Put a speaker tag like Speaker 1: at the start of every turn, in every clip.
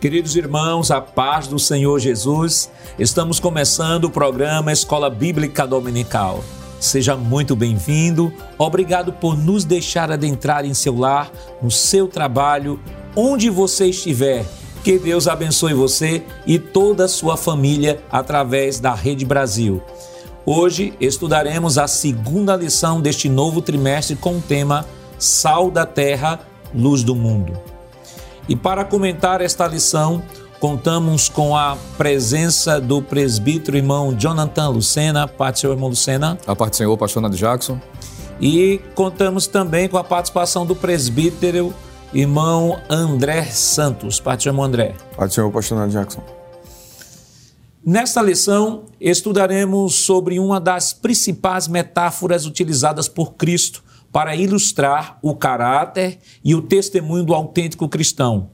Speaker 1: Queridos irmãos, a paz do Senhor Jesus, estamos começando o programa Escola Bíblica Dominical. Seja muito bem-vindo, obrigado por nos deixar adentrar em seu lar, no seu trabalho, onde você estiver. Que Deus abençoe você e toda a sua família através da Rede Brasil. Hoje estudaremos a segunda lição deste novo trimestre com o tema Sal da Terra, Luz do Mundo. E para comentar esta lição, contamos com a presença do presbítero irmão Jonathan Lucena. Paz do Senhor, irmão Lucena.
Speaker 2: A parte do Senhor, pastor Nando Jackson.
Speaker 1: E contamos também com a participação do presbítero irmão André Santos. Paz do Senhor, irmão André.
Speaker 3: Paz do Senhor, pastor Nando Jackson.
Speaker 1: Nesta lição, estudaremos sobre uma das principais metáforas utilizadas por Cristo para ilustrar o caráter e o testemunho do autêntico cristão.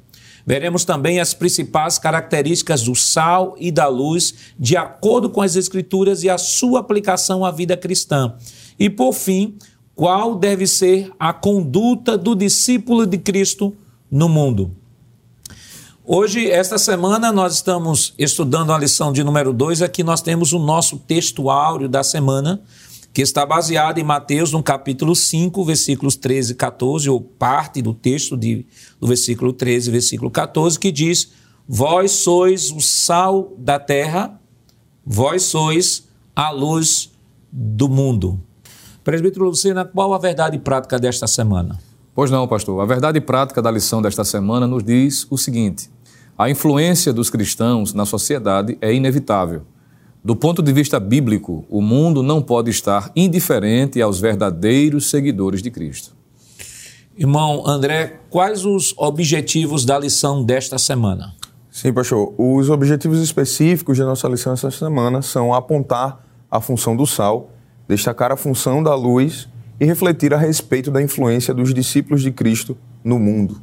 Speaker 1: Veremos também as principais características do sal e da luz, de acordo com as Escrituras e a sua aplicação à vida cristã. E, por fim, qual deve ser a conduta do discípulo de Cristo no mundo. Hoje, esta semana, nós estamos estudando a lição de número 2. Aqui nós temos o nosso texto áureo da semana, que está baseado em Mateus, no capítulo 5, versículos 13 e 14, ou parte do texto de, do versículo 13 versículo 14, que diz: Vós sois o sal da terra, vós sois a luz do mundo. Presbítero Lucena, qual a verdade prática desta semana?
Speaker 2: Pois não, pastor. A verdade prática da lição desta semana nos diz o seguinte: a influência dos cristãos na sociedade é inevitável do ponto de vista bíblico, o mundo não pode estar indiferente aos verdadeiros seguidores de Cristo.
Speaker 1: Irmão André, quais os objetivos da lição desta semana?
Speaker 3: Sim, pastor. Os objetivos específicos da nossa lição esta semana são apontar a função do sal, destacar a função da luz e refletir a respeito da influência dos discípulos de Cristo no mundo.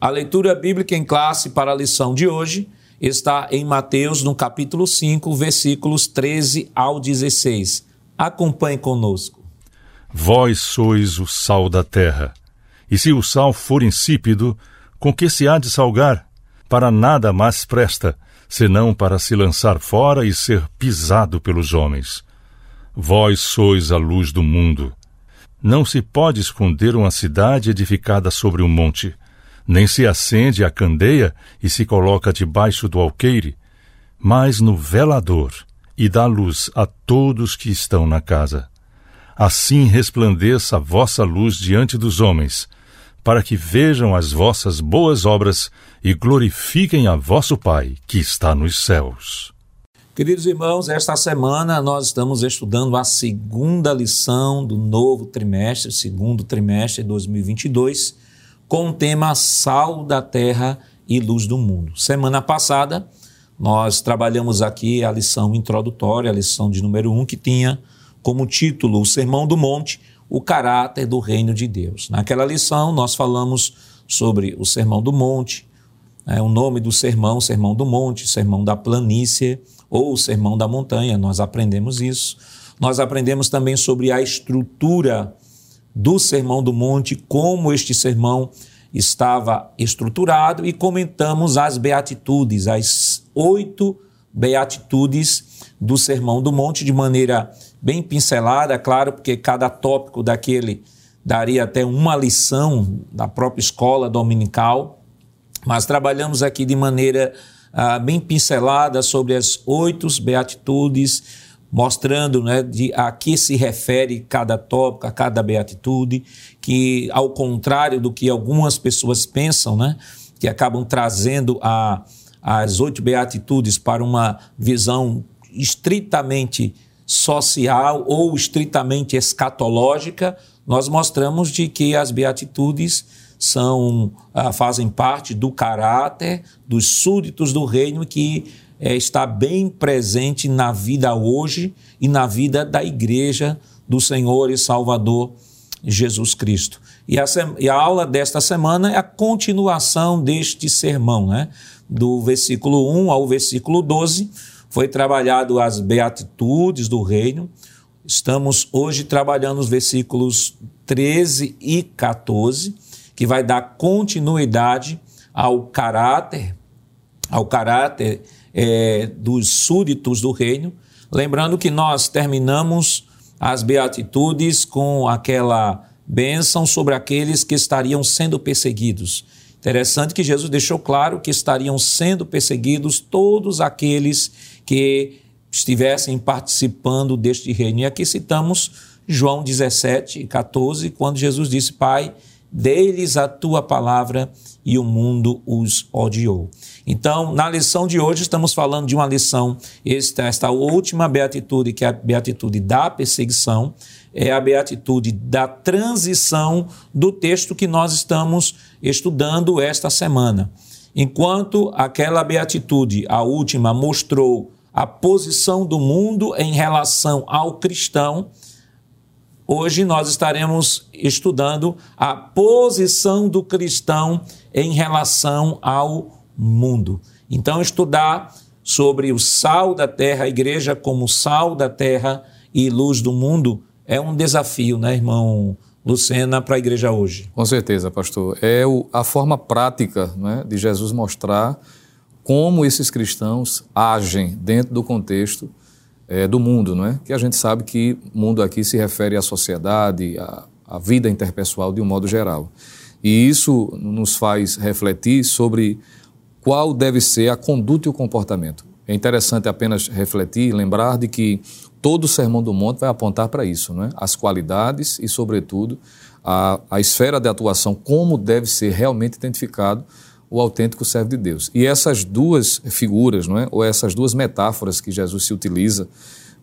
Speaker 1: A leitura bíblica em classe para a lição de hoje está em Mateus, no capítulo 5, versículos 13 ao 16. Acompanhe conosco.
Speaker 4: Vós sois o sal da terra. E se o sal for insípido, com que se há de salgar? Para nada mais presta, senão para se lançar fora e ser pisado pelos homens. Vós sois a luz do mundo. Não se pode esconder uma cidade edificada sobre um monte nem se acende a candeia e se coloca debaixo do alqueire, mas no velador, e dá luz a todos que estão na casa. Assim resplandeça a vossa luz diante dos homens, para que vejam as vossas boas obras e glorifiquem a vosso Pai que está nos céus.
Speaker 1: Queridos irmãos, esta semana nós estamos estudando a segunda lição do novo trimestre, segundo trimestre de 2022 com o tema Sal da Terra e Luz do Mundo. Semana passada, nós trabalhamos aqui a lição introdutória, a lição de número 1, um, que tinha como título o Sermão do Monte, o caráter do reino de Deus. Naquela lição, nós falamos sobre o Sermão do Monte, é, o nome do sermão, Sermão do Monte, Sermão da Planície ou Sermão da Montanha, nós aprendemos isso. Nós aprendemos também sobre a estrutura do Sermão do Monte, como este sermão estava estruturado e comentamos as beatitudes, as oito beatitudes do Sermão do Monte de maneira bem pincelada, claro, porque cada tópico daquele daria até uma lição da própria escola dominical, mas trabalhamos aqui de maneira ah, bem pincelada sobre as oito beatitudes mostrando né, de a que se refere cada tópico, a cada beatitude, que ao contrário do que algumas pessoas pensam, né, que acabam trazendo a, as oito beatitudes para uma visão estritamente social ou estritamente escatológica, nós mostramos de que as beatitudes são ah, fazem parte do caráter dos súditos do reino que é, está bem presente na vida hoje e na vida da igreja do Senhor e Salvador Jesus Cristo. E a, e a aula desta semana é a continuação deste sermão, né? Do versículo 1 ao versículo 12, foi trabalhado as beatitudes do reino. Estamos hoje trabalhando os versículos 13 e 14, que vai dar continuidade ao caráter, ao caráter é, dos súditos do reino. Lembrando que nós terminamos as beatitudes com aquela bênção sobre aqueles que estariam sendo perseguidos. Interessante que Jesus deixou claro que estariam sendo perseguidos todos aqueles que estivessem participando deste reino. E aqui citamos João 17, 14, quando Jesus disse: Pai, dê-lhes a tua palavra e o mundo os odiou. Então, na lição de hoje, estamos falando de uma lição, esta, esta última beatitude, que é a beatitude da perseguição, é a beatitude da transição do texto que nós estamos estudando esta semana. Enquanto aquela beatitude, a última, mostrou a posição do mundo em relação ao cristão, hoje nós estaremos estudando a posição do cristão em relação ao mundo. Então, estudar sobre o sal da terra, a igreja como sal da terra e luz do mundo, é um desafio, né, irmão Lucena, para a igreja hoje.
Speaker 2: Com certeza, pastor. É o, a forma prática né, de Jesus mostrar como esses cristãos agem dentro do contexto é, do mundo, não é? Que a gente sabe que mundo aqui se refere à sociedade, à, à vida interpessoal de um modo geral. E isso nos faz refletir sobre qual deve ser a conduta e o comportamento. É interessante apenas refletir lembrar de que todo o Sermão do Monte vai apontar para isso, não é? as qualidades e, sobretudo, a, a esfera de atuação, como deve ser realmente identificado o autêntico servo de Deus. E essas duas figuras, não é? ou essas duas metáforas que Jesus se utiliza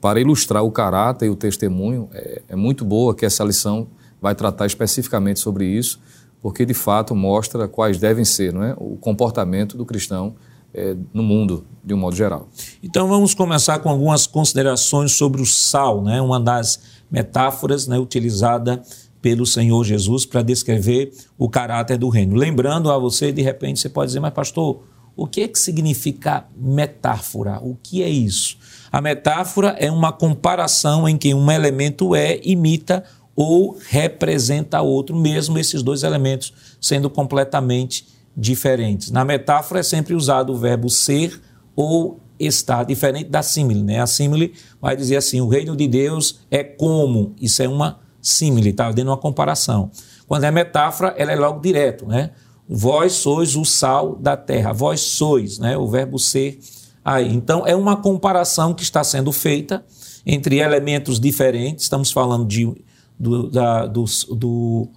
Speaker 2: para ilustrar o caráter e o testemunho, é, é muito boa que essa lição vai tratar especificamente sobre isso, porque de fato mostra quais devem ser não é? o comportamento do cristão é, no mundo, de um modo geral.
Speaker 1: Então vamos começar com algumas considerações sobre o sal, né? uma das metáforas né, utilizada pelo Senhor Jesus para descrever o caráter do reino. Lembrando a você, de repente, você pode dizer, mas pastor, o que é que significa metáfora? O que é isso? A metáfora é uma comparação em que um elemento é, imita ou representa outro, mesmo esses dois elementos sendo completamente diferentes. Na metáfora é sempre usado o verbo ser ou estar, diferente da símile. Né? A símile vai dizer assim: o reino de Deus é como. Isso é uma símile, está dando uma comparação. Quando é metáfora, ela é logo direto, né? Vós sois o sal da terra, vós sois, né? O verbo ser aí. Então, é uma comparação que está sendo feita entre elementos diferentes, estamos falando de, do, da, do, do,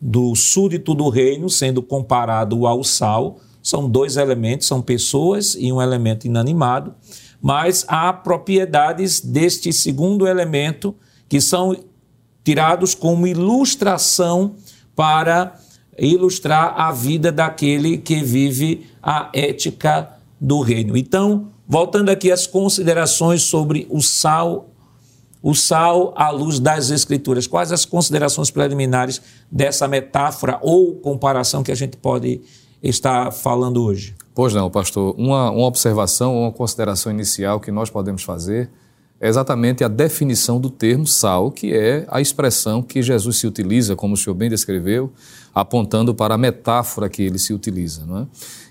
Speaker 1: do súdito do reino sendo comparado ao sal, são dois elementos, são pessoas e um elemento inanimado, mas há propriedades deste segundo elemento que são tirados como ilustração para ilustrar a vida daquele que vive a ética do reino. Então, voltando aqui às considerações sobre o sal, o sal à luz das escrituras. Quais as considerações preliminares dessa metáfora ou comparação que a gente pode estar falando hoje?
Speaker 2: Pois não, pastor. Uma, uma observação, uma consideração inicial que nós podemos fazer é exatamente a definição do termo sal, que é a expressão que Jesus se utiliza, como o senhor bem descreveu, apontando para a metáfora que ele se utiliza. Não é?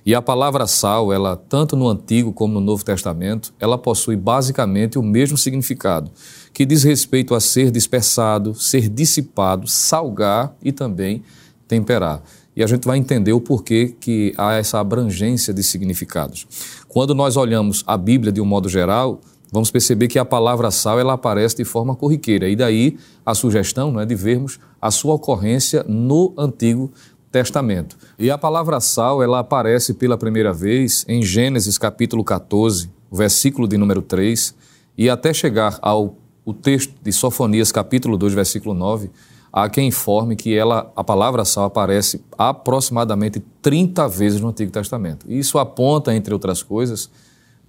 Speaker 2: E a palavra sal, ela tanto no Antigo como no Novo Testamento, ela possui basicamente o mesmo significado, que diz respeito a ser dispersado, ser dissipado, salgar e também temperar. E a gente vai entender o porquê que há essa abrangência de significados. Quando nós olhamos a Bíblia de um modo geral, vamos perceber que a palavra sal ela aparece de forma corriqueira. E daí a sugestão não é, de vermos a sua ocorrência no Antigo Testamento. E a palavra sal ela aparece pela primeira vez em Gênesis capítulo 14, versículo de número 3, e até chegar ao o texto de Sofonias capítulo 2, versículo 9, há quem informe que ela, a palavra sal aparece aproximadamente 30 vezes no Antigo Testamento. Isso aponta, entre outras coisas,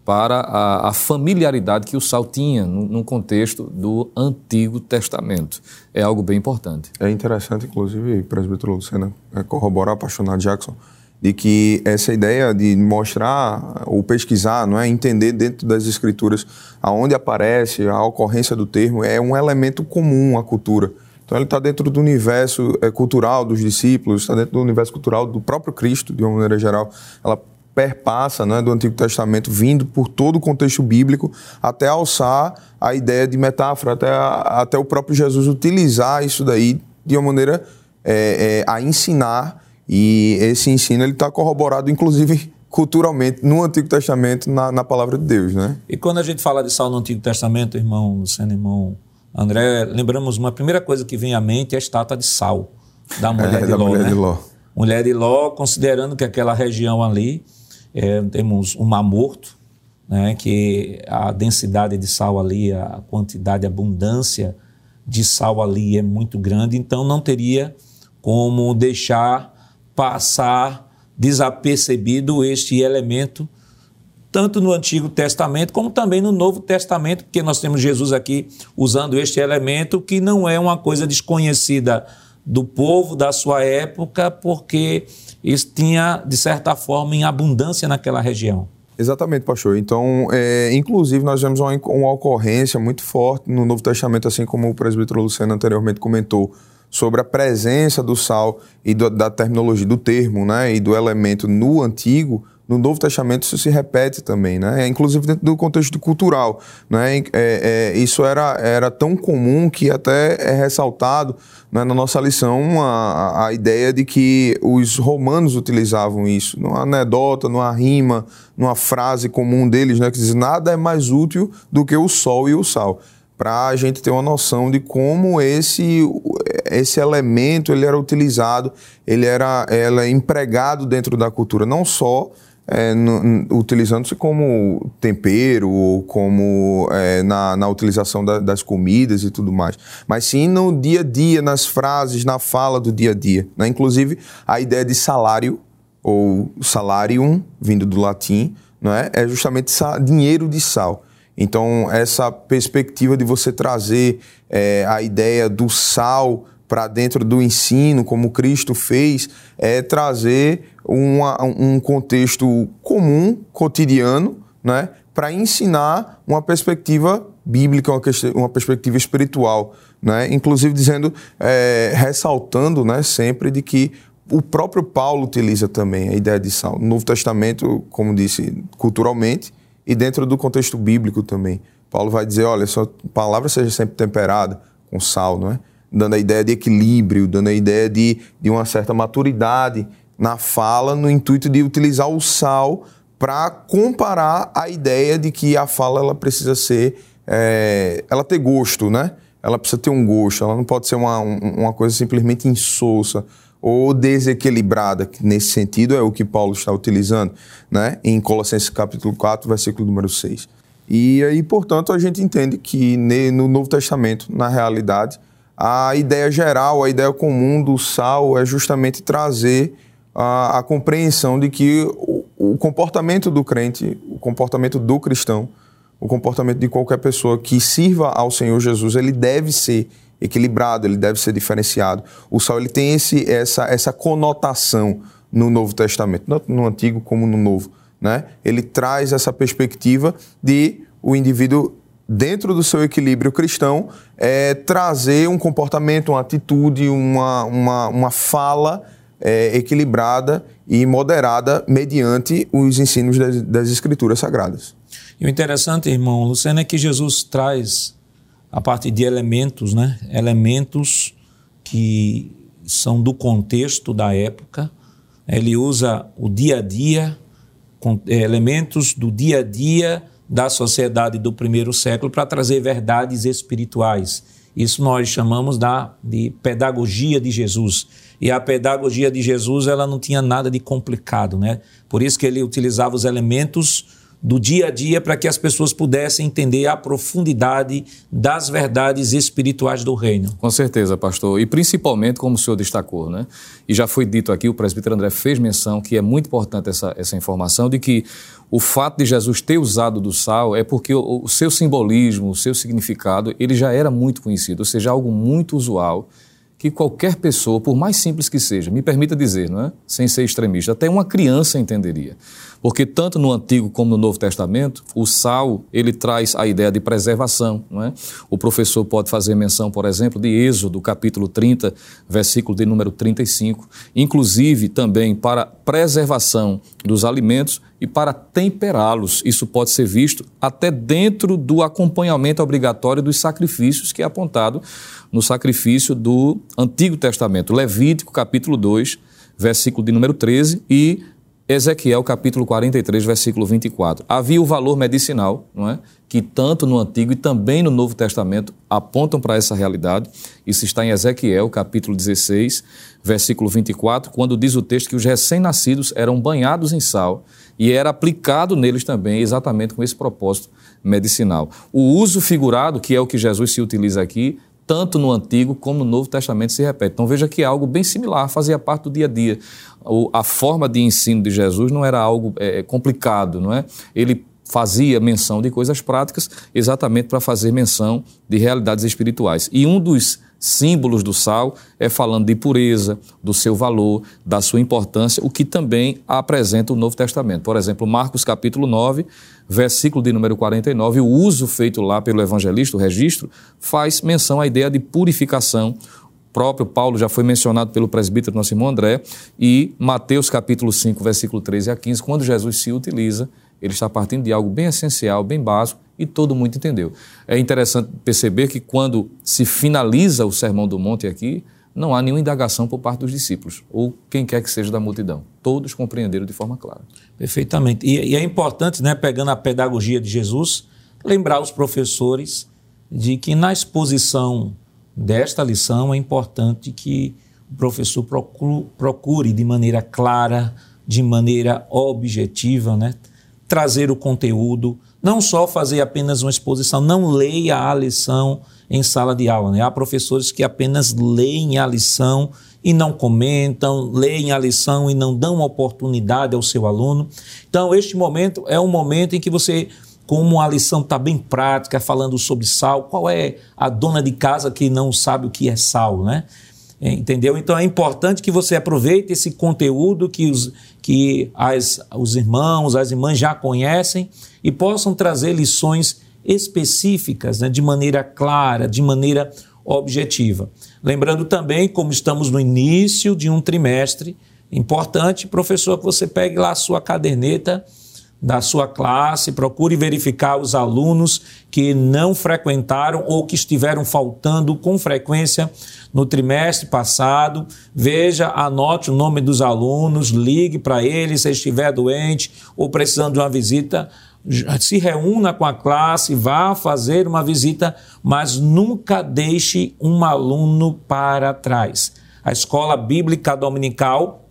Speaker 2: para a, a, familiaridade que o sal tinha no, no, contexto do Antigo Testamento. É algo bem importante.
Speaker 3: É interessante, inclusive, presbítero Lucena, é, corroborar, apaixonado Jackson, de que essa ideia de mostrar ou pesquisar, não é, entender dentro das escrituras aonde aparece a ocorrência do termo é um elemento comum à cultura. Então ele está dentro do universo é, cultural dos discípulos, está dentro do universo cultural do próprio Cristo, de uma maneira geral. Ela perpassa né, do Antigo Testamento, vindo por todo o contexto bíblico, até alçar a ideia de metáfora, até, a, até o próprio Jesus utilizar isso daí de uma maneira é, é, a ensinar, e esse ensino ele está corroborado, inclusive, culturalmente, no Antigo Testamento, na, na, palavra de Deus. Né?
Speaker 1: E quando a gente fala de sal no Antigo Testamento, irmão Luciano, irmão André, lembramos uma primeira coisa que vem à mente é a estátua de sal da mulher, é, de, da Ló, mulher né? de Ló. Mulher de Ló, considerando que aquela região ali é, temos um mar morto, né, que a densidade de sal ali, a quantidade, a abundância de sal ali é muito grande, então não teria como deixar passar desapercebido este elemento, tanto no Antigo Testamento como também no Novo Testamento, porque nós temos Jesus aqui usando este elemento que não é uma coisa desconhecida do povo da sua época, porque isso tinha, de certa forma, em abundância naquela região.
Speaker 3: Exatamente, pastor. Então, é, inclusive, nós vemos uma, uma, ocorrência muito forte no Novo Testamento, assim como o presbítero Luciano anteriormente comentou, sobre a presença do sal e do, da terminologia, do termo né, e do elemento no Antigo, no Novo Testamento isso se repete também, né? Inclusive dentro do contexto cultural, né? É, é, isso era, era tão comum que até é ressaltado né, na nossa lição a, a ideia de que os romanos utilizavam isso, numa anedota, numa rima, numa frase comum deles, né? Que diz nada é mais útil do que o sol e o sal para a gente ter uma noção de como esse, esse elemento ele era utilizado, ele era, era empregado dentro da cultura, não só é, utilizando-se como tempero ou como é, na, na utilização da, das comidas e tudo mais, mas sim no dia a dia, nas frases, na fala do dia a dia. Né? Inclusive, a ideia de salário ou salarium, vindo do latim, não é? é justamente dinheiro de sal. Então, essa perspectiva de você trazer é, a ideia do sal para dentro do ensino, como Cristo fez, é trazer uma, um contexto comum, cotidiano, né, para ensinar uma perspectiva bíblica, uma, uma perspectiva espiritual, né, inclusive dizendo, é, ressaltando, né, sempre de que o próprio Paulo utiliza também a ideia de sal. No Novo Testamento, como disse, culturalmente, e dentro do contexto bíblico também. Paulo vai dizer, olha, sua palavra seja sempre temperada com sal, não é? Dando a ideia de equilíbrio, dando a ideia de, de uma certa maturidade na fala, no intuito de utilizar o sal para comparar a ideia de que a fala ela precisa ser, é, ela ter gosto, né? Ela precisa ter um gosto, ela não pode ser uma, uma coisa simplesmente insossa ou desequilibrada, que nesse sentido é o que Paulo está utilizando, né? Em Colossenses capítulo 4, versículo número 6. E aí, portanto, a gente entende que no Novo Testamento, na realidade, a ideia geral, a ideia comum do sal é justamente trazer a, a compreensão de que o, o, comportamento do crente, o comportamento do cristão, o comportamento de qualquer pessoa que sirva ao Senhor Jesus, ele deve ser equilibrado, ele deve ser diferenciado. O sal ele tem esse, essa, essa conotação no Novo Testamento, tanto no Antigo como no Novo. Né? Ele traz essa perspectiva de o indivíduo dentro do seu equilíbrio cristão, é trazer um comportamento, uma atitude, uma, uma, uma fala é, equilibrada e moderada mediante os ensinos das, das Escrituras Sagradas.
Speaker 1: E o interessante, irmão Luciano, é que Jesus traz, a partir de elementos, né? elementos que são do contexto da época, ele usa o dia a dia, é, elementos do dia a dia da sociedade do primeiro século para trazer verdades espirituais. Isso nós chamamos da, de pedagogia de Jesus. E a pedagogia de Jesus ela não tinha nada de complicado, né? Por isso que ele utilizava os elementos do dia a dia para que as pessoas pudessem entender a profundidade das verdades espirituais do reino.
Speaker 2: Com certeza, pastor. E principalmente, como o senhor destacou, né? E já foi dito aqui, o presbítero André fez menção que é muito importante essa, essa informação de que o fato de Jesus ter usado do sal é porque o, o seu simbolismo, o seu significado, ele já era muito conhecido, ou seja, algo muito usual que qualquer pessoa, por mais simples que seja, me permita dizer, não é? sem ser extremista, até uma criança entenderia. Porque tanto no Antigo como no Novo Testamento, o sal, ele traz a ideia de preservação, não é? O professor pode fazer menção, por exemplo, de Êxodo, capítulo 30, versículo de número 35, inclusive também para preservação dos alimentos e para temperá-los. Isso pode ser visto até dentro do acompanhamento obrigatório dos sacrifícios que é apontado no sacrifício do Antigo Testamento, Levítico, capítulo 2, versículo de número 13 e Ezequiel capítulo 43, versículo 24. Havia o valor medicinal, não é? que tanto no Antigo e também no Novo Testamento apontam para essa realidade. Isso está em Ezequiel capítulo 16, versículo 24, quando diz o texto que os recém-nascidos eram banhados em sal e era aplicado neles também exatamente com esse propósito medicinal. O uso figurado, que é o que Jesus se utiliza aqui, tanto no Antigo como no Novo Testamento se repete. Então veja que é algo bem similar, fazia parte do dia a dia. A forma de ensino de Jesus não era algo é, complicado, não é? Ele fazia menção de coisas práticas exatamente para fazer menção de realidades espirituais. E um dos símbolos do sal é falando de pureza, do seu valor, da sua importância, o que também apresenta o Novo Testamento. Por exemplo, Marcos capítulo 9, versículo de número 49, o uso feito lá pelo evangelista, o registro, faz menção à ideia de purificação. O próprio Paulo já foi mencionado pelo presbítero nosso irmão André, e Mateus capítulo 5, versículo 13 a 15, quando Jesus se utiliza ele está partindo de algo bem essencial, bem básico, e todo mundo entendeu. É interessante perceber que quando se finaliza o Sermão do Monte aqui, não há nenhuma indagação por parte dos discípulos, ou quem quer que seja da multidão. Todos compreenderam de forma clara.
Speaker 1: Perfeitamente. E, e é importante, né, pegando a pedagogia de Jesus, lembrar os professores de que na exposição desta lição é importante que o professor procure, procure de maneira clara, de maneira objetiva, né, trazer o conteúdo, não só fazer apenas uma exposição, não leia a lição em sala de aula. Né? Há professores que apenas leem a lição e não comentam, leem a lição e não dão oportunidade ao seu aluno. Então, este momento é um momento em que você, como a lição está bem prática, falando sobre sal, qual é a dona de casa que não sabe o que é sal, né? Entendeu? Então é importante que você aproveite esse conteúdo que, os, que as, os irmãos, as irmãs já conhecem e possam trazer lições específicas, né, de maneira clara, de maneira objetiva. Lembrando também, como estamos no início de um trimestre, importante, professor, que você pegue lá a sua caderneta da sua classe, procure verificar os alunos que não frequentaram ou que estiveram faltando com frequência no trimestre passado. Veja, anote o nome dos alunos, ligue para eles se estiver doente ou precisando de uma visita. Se reúna com a classe, vá fazer uma visita, mas nunca deixe um aluno para trás. A escola bíblica dominical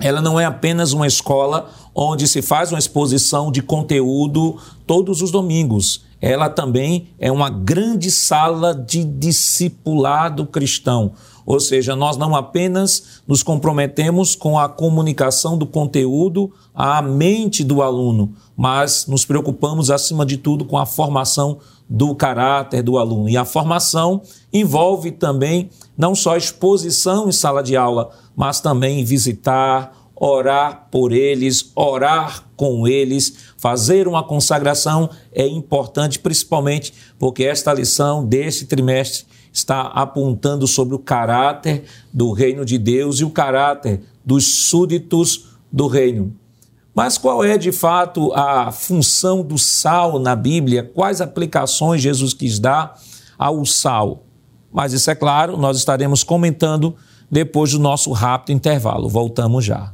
Speaker 1: ela não é apenas uma escola onde se faz uma exposição de conteúdo todos os domingos. Ela também é uma grande sala de discipulado cristão. Ou seja, nós não apenas nos comprometemos com a comunicação do conteúdo à mente do aluno, mas nos preocupamos, acima de tudo, com a formação do caráter do aluno. E a formação envolve também não só exposição em sala de aula, mas também visitar, orar por eles, orar com eles, fazer uma consagração é importante, principalmente porque esta lição desse trimestre está apontando sobre o caráter do reino de Deus e o caráter dos súditos do reino. Mas qual é de fato a função do sal na Bíblia? Quais aplicações Jesus quis dar ao sal? Mas isso é claro, nós estaremos comentando depois do nosso rápido intervalo. Voltamos já.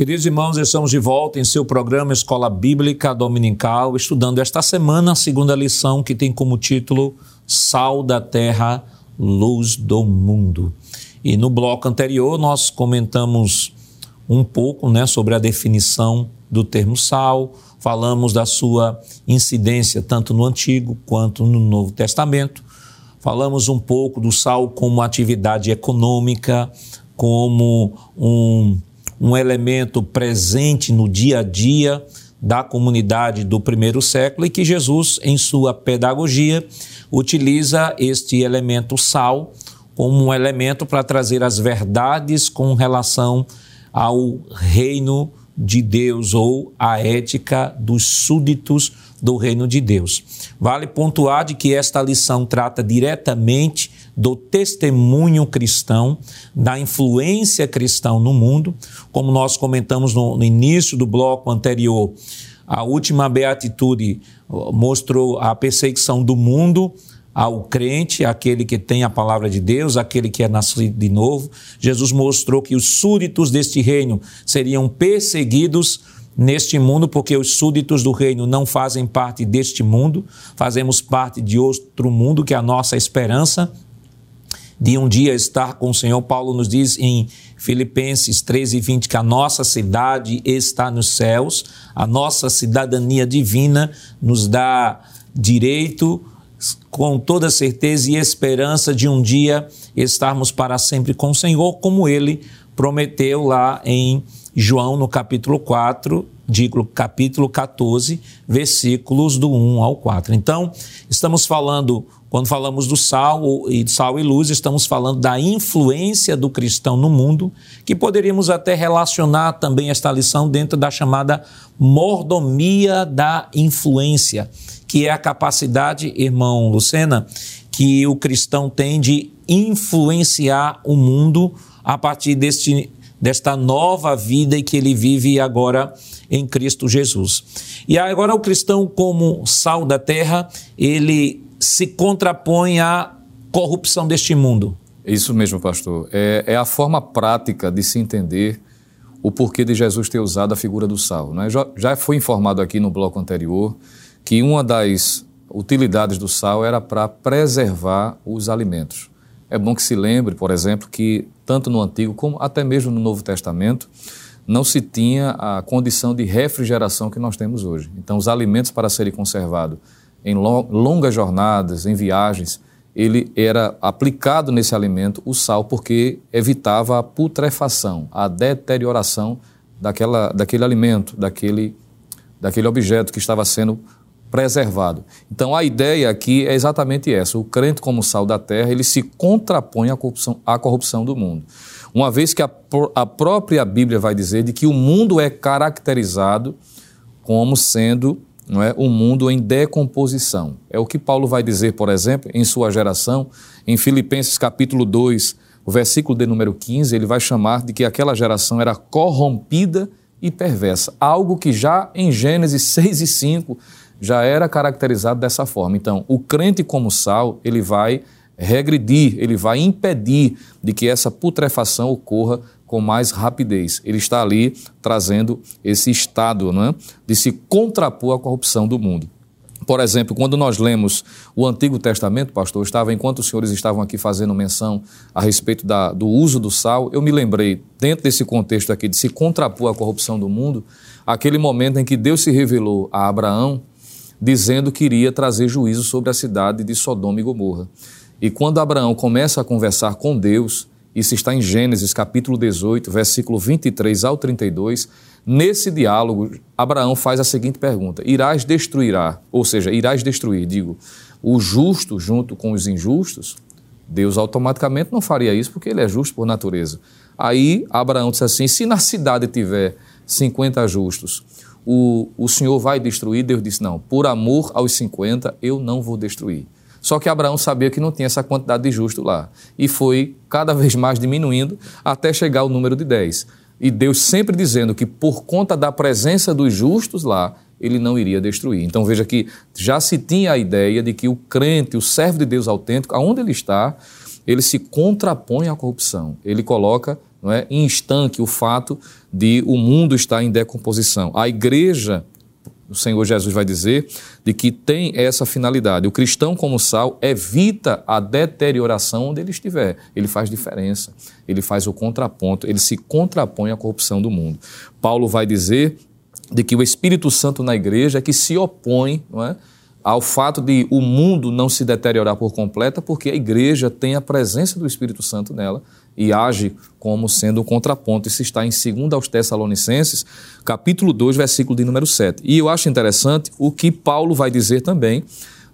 Speaker 1: Queridos irmãos, estamos de volta em seu programa Escola Bíblica Dominical, estudando esta semana a segunda lição que tem como título Sal da Terra, Luz do Mundo. E no bloco anterior nós comentamos um pouco né, sobre a definição do termo sal, falamos da sua incidência tanto no Antigo quanto no Novo Testamento, falamos um pouco do sal como atividade econômica, como um um elemento presente no dia a dia da comunidade do primeiro século e que Jesus, em sua pedagogia, utiliza este elemento sal como um elemento para trazer as verdades com relação ao reino de Deus ou a ética dos súditos do reino de Deus. Vale pontuar de que esta lição trata diretamente do testemunho cristão, da influência cristã no mundo, como nós comentamos no, no início do bloco anterior. A última beatitude mostrou a perseguição do mundo ao crente, aquele que tem a palavra de Deus, aquele que é nascido de novo. Jesus mostrou que os súditos deste reino seriam perseguidos neste mundo, porque os súditos do reino não fazem parte deste mundo, fazemos parte de outro mundo, que é a nossa esperança de um dia estar com o Senhor. Paulo nos diz em Filipenses 13, 20 que a nossa cidade está nos céus, a nossa cidadania divina nos dá direito com toda certeza e esperança de um dia estarmos para sempre com o Senhor, como ele prometeu lá em João, no capítulo 4, digo capítulo 14, versículos do 1 ao 4. Então, estamos falando, quando falamos do sal e sal e luz, estamos falando da influência do cristão no mundo, que poderíamos até relacionar também esta lição dentro da chamada mordomia da influência que é a capacidade, irmão Lucena, que o cristão tem de influenciar o mundo a partir deste, desta nova vida que ele vive agora em Cristo Jesus. E agora o cristão, como sal da terra, ele se contrapõe à corrupção deste mundo.
Speaker 2: Isso mesmo, pastor. É, é a forma prática de se entender o porquê de Jesus ter usado a figura do sal. Né? Já, já foi informado aqui no bloco anterior que uma das utilidades do sal era para preservar os alimentos. É bom que se lembre, por exemplo, que tanto no Antigo como até mesmo no Novo Testamento não se tinha a condição de refrigeração que nós temos hoje. Então, os alimentos para serem conservados em longas jornadas, em viagens, ele era aplicado nesse alimento o sal porque evitava a putrefação, a deterioração daquela, daquele alimento, daquele, daquele objeto que estava sendo preservado. Então a ideia aqui é exatamente essa: o crente como sal da terra ele se contrapõe à corrupção, à corrupção do mundo, uma vez que a, a própria Bíblia vai dizer de que o mundo é caracterizado como sendo não é, um mundo em decomposição. É o que Paulo vai dizer, por exemplo, em sua geração, em Filipenses capítulo 2, o versículo de número 15, ele vai chamar de que aquela geração era corrompida e perversa. Algo que já em Gênesis 6 e 5 já era caracterizado dessa forma. Então, o crente como sal, ele vai regredir, ele vai impedir de que essa putrefação ocorra com mais rapidez. Ele está ali trazendo esse estado é, de se contrapor à corrupção do mundo. Por exemplo, quando nós lemos o Antigo Testamento, pastor, estava enquanto os senhores estavam aqui fazendo menção a respeito da, do uso do sal, eu me lembrei, dentro desse contexto aqui de se contrapor à corrupção do mundo, aquele momento em que Deus se revelou a Abraão dizendo que iria trazer juízo sobre a cidade de Sodoma e Gomorra. E quando Abraão começa a conversar com Deus, isso está em Gênesis capítulo 18, versículo 23 ao 32, nesse diálogo, Abraão faz a seguinte pergunta: Irás destruirá, ou seja, irás destruir, digo, o justo junto com os injustos? Deus automaticamente não faria isso porque ele é justo por natureza. Aí Abraão disse assim: se na cidade tiver 50 justos, o, o Senhor vai destruir? Deus disse: Não, por amor aos 50 eu não vou destruir. Só que Abraão sabia que não tinha essa quantidade de justo lá. E foi cada vez mais diminuindo até chegar ao número de 10. E Deus sempre dizendo que por conta da presença dos justos lá, ele não iria destruir. Então veja que já se tinha a ideia de que o crente, o servo de Deus autêntico, aonde ele está, ele se contrapõe à corrupção. Ele coloca não é, em estanque o fato de o mundo estar em decomposição. A igreja, o Senhor Jesus vai dizer, de que tem essa finalidade. O cristão, como sal, evita a deterioração onde ele estiver. Ele faz diferença, ele faz o contraponto, ele se contrapõe à corrupção do mundo. Paulo vai dizer de que o Espírito Santo na igreja é que se opõe, não é? ao fato de o mundo não se deteriorar por completa, porque a igreja tem a presença do Espírito Santo nela e age como sendo um contraponto. Isso está em 2 aos Tessalonicenses, capítulo 2, versículo de número 7. E eu acho interessante o que Paulo vai dizer também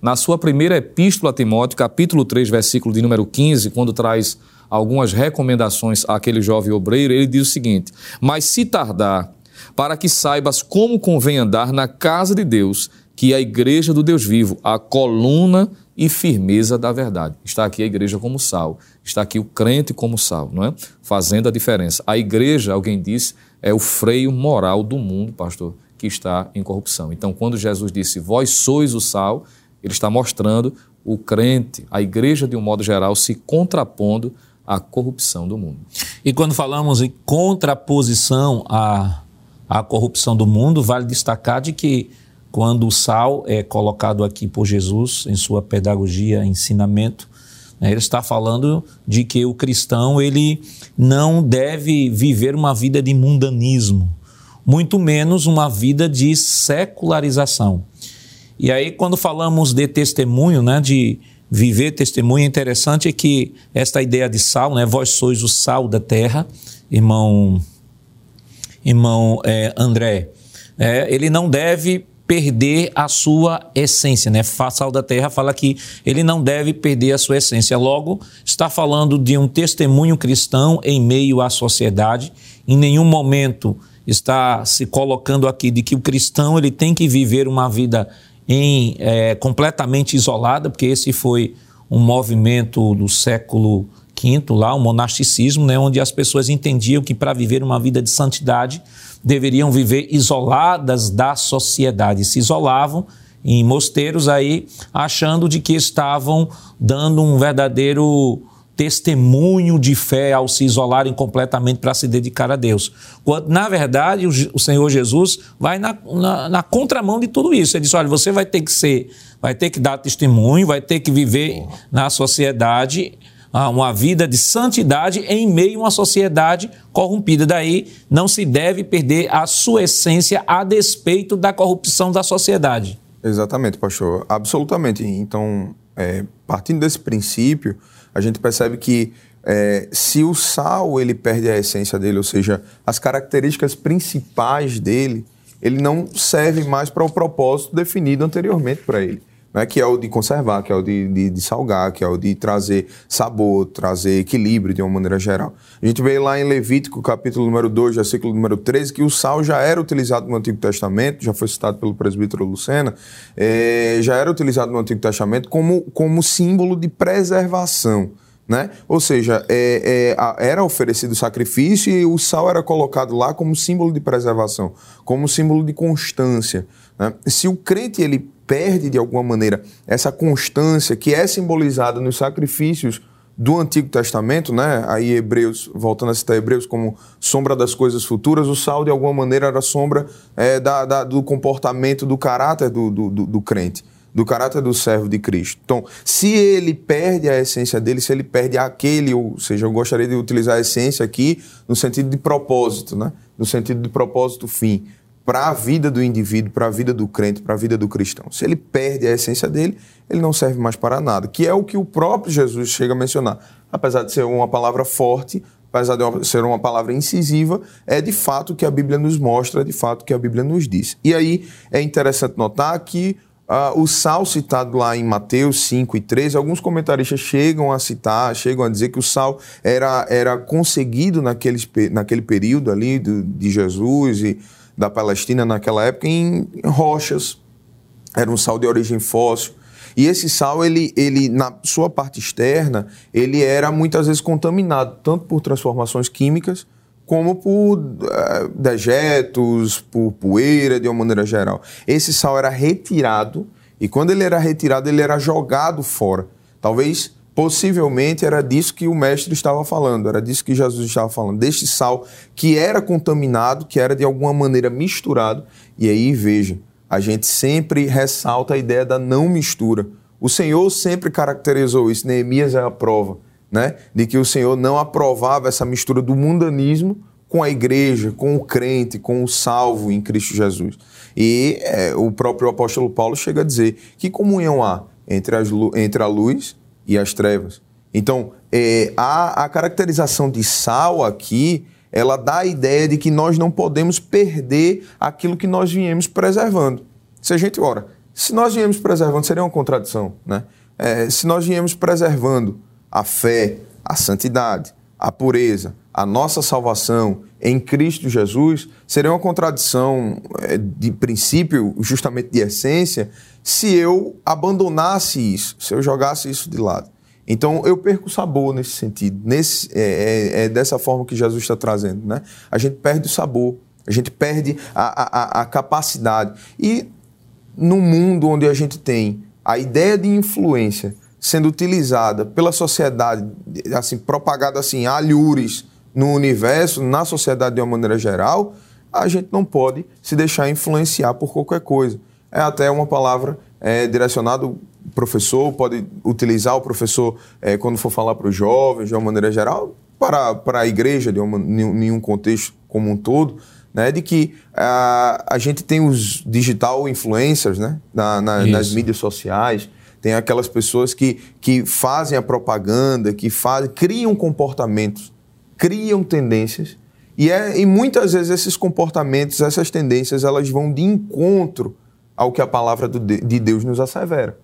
Speaker 2: na sua primeira epístola a Timóteo, capítulo 3, versículo de número 15, quando traz algumas recomendações àquele jovem obreiro, ele diz o seguinte: Mas se tardar, para que saibas como convém andar na casa de Deus, que é a igreja do Deus vivo, a coluna e firmeza da verdade. Está aqui a igreja como sal, está aqui o crente como sal, não é? Fazendo a diferença. A igreja, alguém disse, é o freio moral do mundo, pastor, que está em corrupção. Então, quando Jesus disse, vós sois o sal, ele está mostrando o crente, a igreja de um modo geral, se contrapondo à corrupção do mundo.
Speaker 1: E quando falamos em contraposição à, à corrupção do mundo, vale destacar de que quando o sal é colocado aqui por Jesus em sua pedagogia, ensinamento, né, ele está falando de que o cristão ele não deve viver uma vida de mundanismo, muito menos uma vida de secularização. E aí, quando falamos de testemunho, né, de viver testemunho, é interessante é que esta ideia de sal, né, vós sois o sal da terra, irmão, irmão é, André, é, ele não deve perder a sua essência, né? Sal da terra fala que ele não deve perder a sua essência. Logo, está falando de um testemunho cristão em meio à sociedade. Em nenhum momento está se colocando aqui de que o cristão ele tem que viver uma vida em, é, completamente isolada, porque esse foi um movimento do século V lá, o monasticismo, né, onde as pessoas entendiam que para viver uma vida de santidade deveriam viver isoladas da sociedade, se isolavam em mosteiros aí, achando de que estavam dando um verdadeiro testemunho de fé ao se isolarem completamente para se dedicar a Deus. Quando, na verdade, o, Senhor Jesus vai na, na, na, contramão de tudo isso. Ele diz: olha, você vai ter que ser, vai ter que dar testemunho, vai ter que viver na sociedade uma vida de santidade em meio a uma sociedade corrompida. Daí não se deve perder a sua essência a despeito da corrupção da sociedade.
Speaker 3: Exatamente, pastor. Absolutamente. Então, é, partindo desse princípio, a gente percebe que é, se o sal ele perde a essência dele, ou seja, as características principais dele, ele não serve mais para o propósito definido anteriormente para ele né, que é o de conservar, que é o de, de, de, salgar, que é o de trazer sabor, trazer equilíbrio de uma maneira geral. A gente vê lá em Levítico, capítulo número 2, versículo número 13, que o sal já era utilizado no Antigo Testamento, já foi citado pelo presbítero Lucena, é, já era utilizado no Antigo Testamento como, como símbolo de preservação. Né? Ou seja, é, é, era oferecido sacrifício e o sal era colocado lá como símbolo de preservação, como símbolo de constância. Né? Se o crente ele perde de alguma maneira essa constância que é simbolizada nos sacrifícios do Antigo Testamento, né? Aí Hebreus, voltando a citar Hebreus como sombra das coisas futuras, o sal de alguma maneira era sombra é, da, da, do comportamento, do caráter do, do, do, do crente do caráter do servo de Cristo. Então, se ele perde a essência dele, se ele perde aquele, ou seja, eu gostaria de utilizar a essência aqui no sentido de propósito, né? no sentido de propósito fim para a vida do indivíduo, para a vida do crente, para a vida do cristão. Se ele perde a essência dele, ele não serve mais para nada, que é o que o próprio Jesus chega a mencionar. Apesar de ser uma palavra forte, apesar de ser uma palavra incisiva, é de fato o que a Bíblia nos mostra, é de fato o que a Bíblia nos diz. E aí é interessante notar que uh, o sal citado lá em Mateus 5 e 13, alguns comentaristas chegam a citar, chegam a dizer que o sal era, era conseguido naquele, naquele período ali do, de Jesus e da Palestina naquela época em rochas. Era um sal de origem fóssil. E esse sal, ele, ele, na sua parte externa, ele era muitas vezes contaminado, tanto por transformações químicas, como por uh, dejetos, por poeira, de uma maneira geral. Esse sal era retirado, e quando ele era retirado, ele era jogado fora. Talvez Possivelmente era disso que o mestre estava falando, era disso que Jesus estava falando, deste sal que era contaminado, que era de alguma maneira misturado. E aí, veja, a gente sempre ressalta a ideia da não mistura. O Senhor sempre caracterizou isso, Neemias é a prova, né? De que o Senhor não aprovava essa mistura do mundanismo com a igreja, com o crente, com o salvo em Cristo Jesus. E é, o próprio apóstolo Paulo chega a dizer: que comunhão há entre, as, entre a luz e as trevas. Então, é, a, a caracterização de sal aqui, ela dá a ideia de que nós não podemos perder aquilo que nós viemos preservando. Se a gente, ora, se nós viemos preservando, seria uma contradição, né? É, se nós viemos preservando a fé, a santidade, a pureza, a nossa salvação em Cristo Jesus, seria uma contradição é, de princípio, justamente de essência, se eu abandonasse isso, se eu jogasse isso de lado. Então eu perco o sabor nesse sentido, nesse, é, é, é dessa forma que Jesus está trazendo. Né? A gente perde o sabor, a gente perde a, a, a capacidade. E no mundo onde a gente tem a ideia de influência sendo utilizada pela sociedade, assim, propagada assim, alhures no universo, na sociedade de uma maneira geral, a gente não pode se deixar influenciar por qualquer coisa. É até uma palavra é, direcionada professor pode utilizar o professor é, quando for falar para os jovens, de uma maneira geral, para, para a igreja, de uma, em um contexto como um todo, né, de que a, a gente tem os digital influencers né, na, na, nas mídias sociais, tem aquelas pessoas que, que fazem a propaganda, que fazem, criam comportamentos, criam tendências, e, é, e muitas vezes esses comportamentos, essas tendências, elas vão de encontro ao que a palavra de Deus nos assevera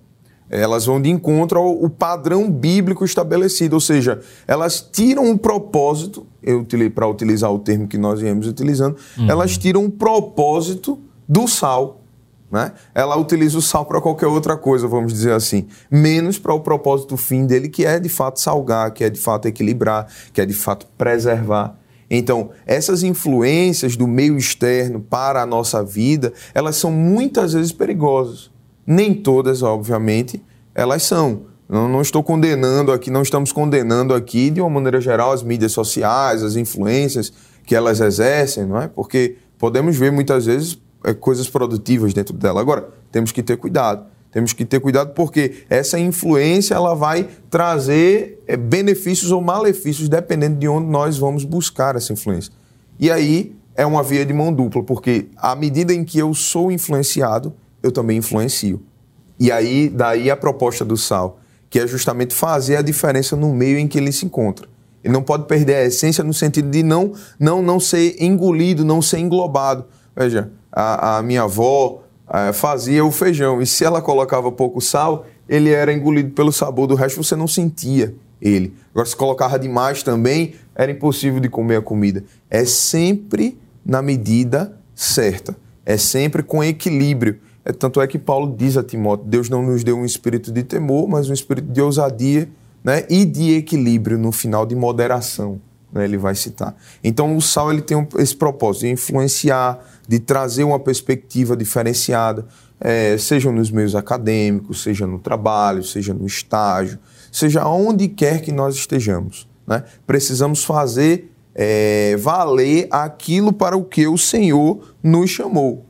Speaker 3: elas vão de encontro ao, padrão bíblico estabelecido, ou seja, elas tiram o propósito, eu para utilizar o termo que nós viemos utilizando, uhum. elas tiram o propósito do sal. Né? Ela utiliza o sal para qualquer outra coisa, vamos dizer assim, menos para o propósito fim dele, que é de fato salgar, que é de fato equilibrar, que é de fato preservar. Então, essas influências do meio externo para a nossa vida, elas são muitas vezes perigosas. Nem todas, obviamente, elas são. Não, não, estou condenando aqui, não estamos condenando aqui, de uma maneira geral, as mídias sociais, as influências que elas exercem, não é? Porque podemos ver muitas vezes é, coisas produtivas dentro dela. Agora, temos que ter cuidado. Temos que ter cuidado porque essa influência ela vai trazer é, benefícios ou malefícios dependendo de onde nós vamos buscar essa influência. E aí é uma via de mão dupla, porque à medida em que eu sou influenciado, eu também influencio. E aí, daí a proposta do sal, que é justamente fazer a diferença no meio em que ele se encontra. Ele não pode perder a essência no sentido de não, não, não ser engolido, não ser englobado. Veja, a, a minha avó é, fazia o feijão e se ela colocava pouco sal, ele era engolido pelo sabor do resto, você não sentia ele. Agora, se colocava demais também, era impossível de comer a comida. É sempre na medida certa, é sempre com equilíbrio. É, tanto é que Paulo diz a Timóteo: Deus não nos deu um espírito de temor, mas um espírito de ousadia né, e de equilíbrio, no final, de moderação. Né, ele vai citar. Então, o sal ele tem esse propósito de influenciar, de trazer uma perspectiva diferenciada, é, seja nos meios acadêmicos, seja no trabalho, seja no estágio, seja onde quer que nós estejamos. Né? Precisamos fazer é, valer aquilo para o que o Senhor nos chamou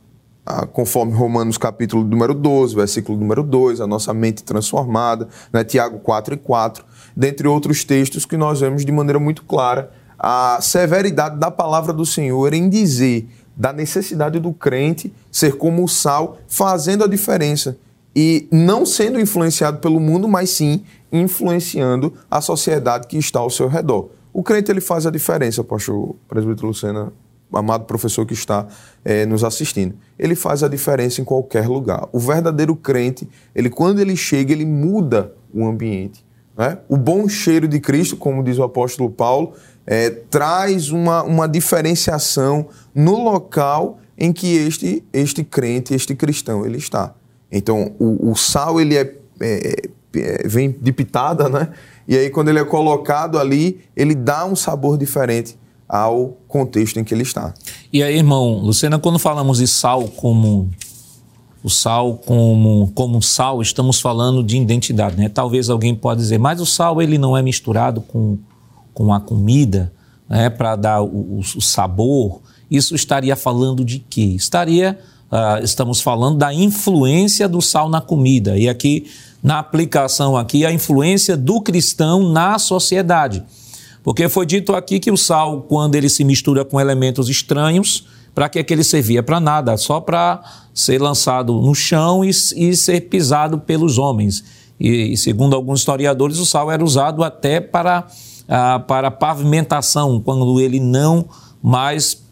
Speaker 3: conforme Romanos capítulo número 12, versículo número 2, a nossa mente transformada, né? Tiago 4 e 4, dentre outros textos que nós vemos de maneira muito clara a severidade da palavra do Senhor em dizer da necessidade do crente ser como o sal, fazendo a diferença e não sendo influenciado pelo mundo, mas sim influenciando a sociedade que está ao seu redor. O crente ele faz a diferença, pastor presbítero Lucena amado professor que está é, nos assistindo. Ele faz a diferença em qualquer lugar. O verdadeiro crente, ele quando ele chega, ele muda o ambiente. Né? O bom cheiro de Cristo, como diz o apóstolo Paulo, é, traz uma, uma diferenciação no local em que este, este crente, este cristão, ele está. Então, o, o sal, ele é, é, é, vem de pitada, né? E aí, quando ele é colocado ali, ele dá um sabor diferente ao contexto em que ele está.
Speaker 1: E aí, irmão, Luciana, quando falamos de sal como o sal como, como sal, estamos falando de identidade, né? Talvez alguém pode dizer, mas o sal ele não é misturado com, com a comida, né, para dar o, o, sabor. Isso estaria falando de quê? Estaria, uh, estamos falando da influência do sal na comida. E aqui, na aplicação aqui, a influência do cristão na sociedade. Porque foi dito aqui que o sal, quando ele se mistura com elementos estranhos, para que, é que ele servia? Para nada, só para ser lançado no chão e, e, ser pisado pelos homens. E, segundo alguns historiadores, o sal era usado até para, ah, para pavimentação, quando ele não mais